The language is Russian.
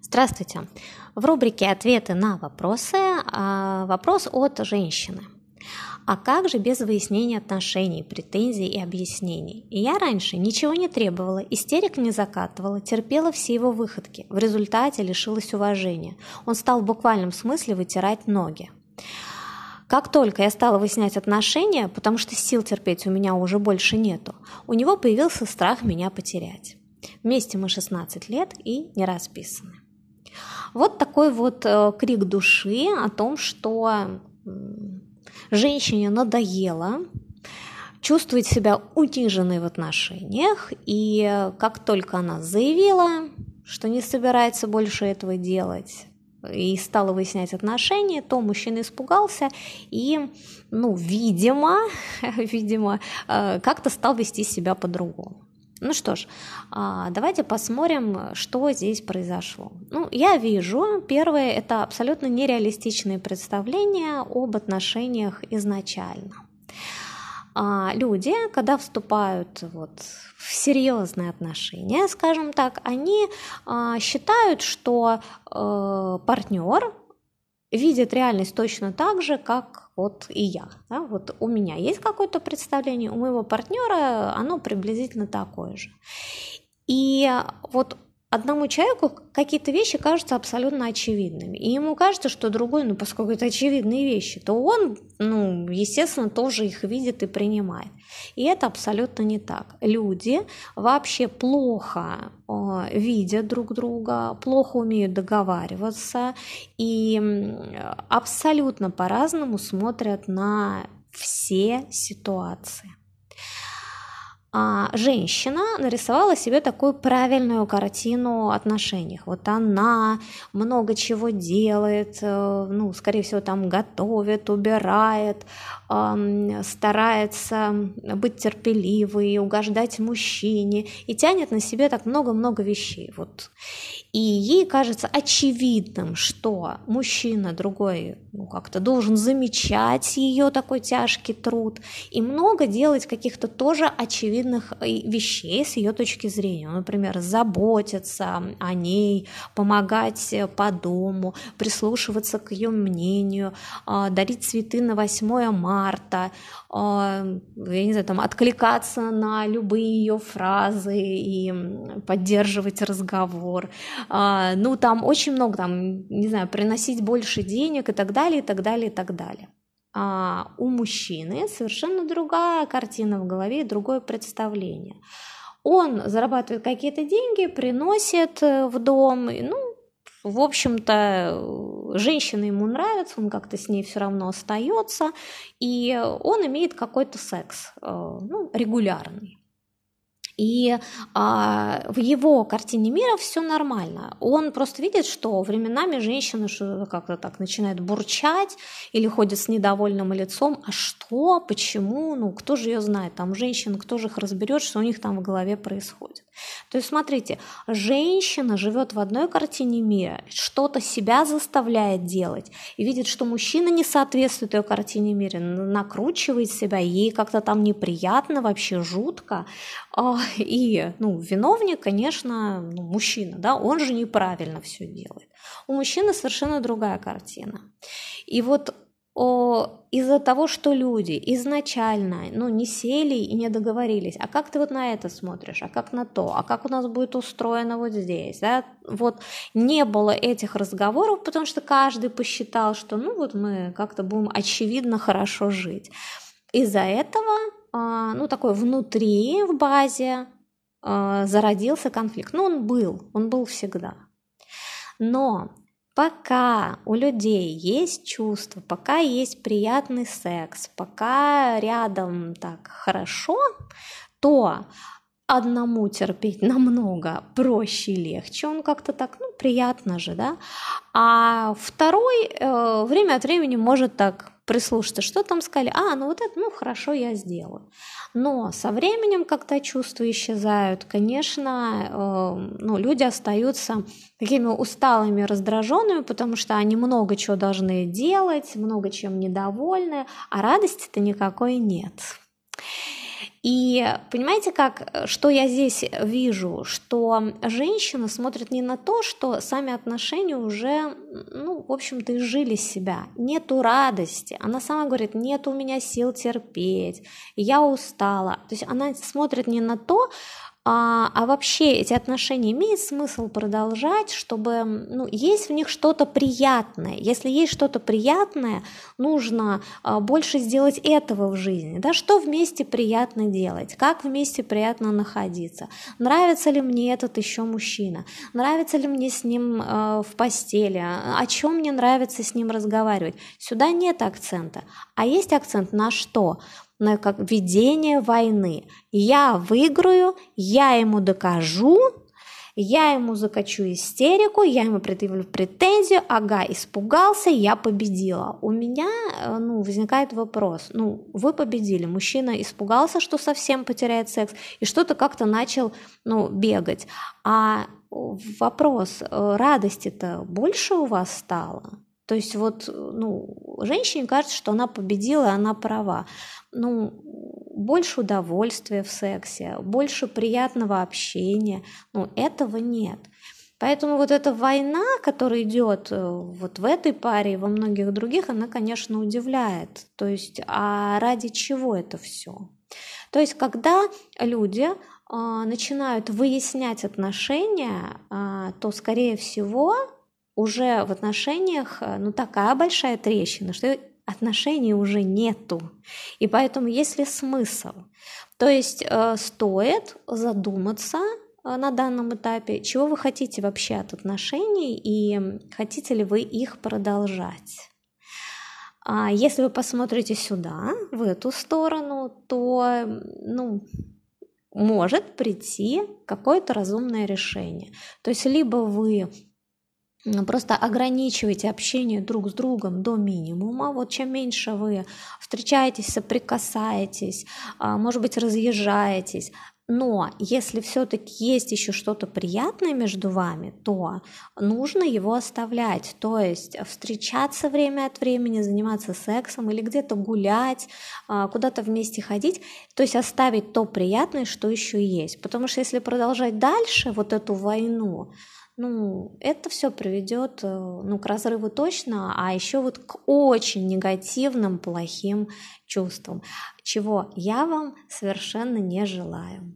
Здравствуйте. В рубрике «Ответы на вопросы» а, вопрос от женщины. А как же без выяснения отношений, претензий и объяснений? Я раньше ничего не требовала, истерик не закатывала, терпела все его выходки. В результате лишилась уважения. Он стал в буквальном смысле вытирать ноги. Как только я стала выяснять отношения, потому что сил терпеть у меня уже больше нету, у него появился страх меня потерять. Вместе мы 16 лет и не расписаны. Вот такой вот э, крик души о том, что женщине надоело чувствовать себя униженной в отношениях, и как только она заявила, что не собирается больше этого делать, и стала выяснять отношения, то мужчина испугался и, ну, видимо, видимо, э, как-то стал вести себя по-другому. Ну что ж, а, давайте посмотрим, что здесь произошло. Ну, я вижу, первое, это абсолютно нереалистичные представления об отношениях изначально. А, люди, когда вступают вот в серьезные отношения, скажем так, они а, считают, что э, партнер видит реальность точно так же, как вот и я. Да? Вот у меня есть какое-то представление, у моего партнера оно приблизительно такое же. И вот одному человеку какие-то вещи кажутся абсолютно очевидными. И ему кажется, что другой, ну, поскольку это очевидные вещи, то он, ну, естественно, тоже их видит и принимает. И это абсолютно не так. Люди вообще плохо э, видят друг друга, плохо умеют договариваться и абсолютно по-разному смотрят на все ситуации женщина нарисовала себе такую правильную картину отношений. Вот она много чего делает, э, ну, скорее всего, там готовит, убирает, старается быть терпеливой, угождать мужчине и тянет на себе так много-много вещей. Вот. И ей кажется очевидным, что мужчина другой ну, как-то должен замечать ее такой тяжкий труд и много делать каких-то тоже очевидных э, вещей с ее точки зрения. Например, заботиться о ней, помогать э, по дому, прислушиваться к ее мнению, а, дарить цветы на 8 марта, я не знаю, там, откликаться на любые ее фразы и поддерживать разговор. Ну, там очень много, там, не знаю, приносить больше денег и так далее, и так далее, и так далее. А у мужчины совершенно другая картина в голове, другое представление. Он зарабатывает какие-то деньги, приносит э, в дом, ну, в общем-то, женщина ему нравится, он как-то с ней все равно остается, и он имеет какой-то секс, э, ну, регулярный. И а, в его картине мира все нормально. Он просто видит, что временами женщина как-то так начинает бурчать или ходит с недовольным лицом. А что? Почему? Ну, кто же ее знает? Там женщин, кто же их разберет, что у них там в голове происходит. То есть, смотрите, женщина живет в одной картине мира, что-то себя заставляет делать и видит, что мужчина не соответствует ее картине мира, накручивает себя, ей как-то там неприятно, вообще жутко. А, и, ну, виновник, конечно, ну, мужчина, да, он же неправильно все делает. У мужчины совершенно другая картина. И вот из-за того, что люди изначально ну, не сели и не договорились, а как ты вот на это смотришь, а как на то, а как у нас будет устроено вот здесь, да? вот не было этих разговоров, потому что каждый посчитал, что ну вот мы как-то будем очевидно хорошо жить. Из-за этого, а, ну такой внутри в базе а, зародился конфликт. Ну он был, он был всегда. Но Пока у людей есть чувства, пока есть приятный секс, пока рядом так хорошо, то одному терпеть намного проще и легче, он как-то так, ну, приятно же, да, а второй э, время от времени может так прислушаться, что там сказали, а, ну вот это, ну хорошо, я сделаю. Но со временем, когда чувства исчезают, конечно, э, ну, люди остаются такими усталыми, раздраженными, потому что они много чего должны делать, много чем недовольны, а радости-то никакой нет. И понимаете, как, что я здесь вижу, что женщина смотрит не на то, что сами отношения уже, ну, в общем-то, изжили себя, нету радости, она сама говорит, нет у меня сил терпеть, я устала, то есть она смотрит не на то, а, а вообще эти отношения имеет смысл продолжать, чтобы ну, есть в них что-то приятное. Если есть что-то приятное, нужно а, больше сделать этого в жизни. Да? Что вместе приятно делать? Как вместе приятно находиться? Нравится ли мне этот еще мужчина? Нравится ли мне с ним а, в постели? О чем мне нравится с ним разговаривать? Сюда нет акцента. А есть акцент на что? На как ведение войны. Я выиграю, я ему докажу, я ему закачу истерику, я ему предъявлю претензию, ага, испугался, я победила. У меня э, ну, возникает вопрос, ну, вы победили, мужчина испугался, что совсем потеряет секс, и что-то как-то начал ну, бегать. А вопрос, э, радости-то больше у вас стало? То есть вот, ну, женщине кажется, что она победила, она права. Ну, больше удовольствия в сексе, больше приятного общения. Ну, этого нет. Поэтому вот эта война, которая идет э, вот в этой паре и во многих других, она, конечно, удивляет. То есть, а ради чего это все? То есть, когда люди а, начинают выяснять отношения, а, то, скорее всего, уже в отношениях э, ну, такая большая трещина, что отношений уже нету. И поэтому есть ли смысл? То есть э, стоит задуматься э, на данном этапе, чего вы хотите вообще от отношений и хотите ли вы их продолжать. А если вы посмотрите сюда, в эту сторону, то ну, может прийти какое-то разумное решение. То есть либо вы просто ограничивайте общение друг с другом до минимума. Вот чем меньше вы встречаетесь, соприкасаетесь, а, может быть, разъезжаетесь, но если все-таки есть еще что-то приятное между вами, то нужно его оставлять. То есть встречаться время от времени, заниматься сексом или где-то гулять, а, куда-то вместе ходить. То есть оставить то приятное, что еще есть. Потому что если продолжать дальше вот эту войну, ну, это все приведет э, ну, к разрыву точно, а еще вот к очень негативным, плохим чувствам, чего я вам совершенно не желаю.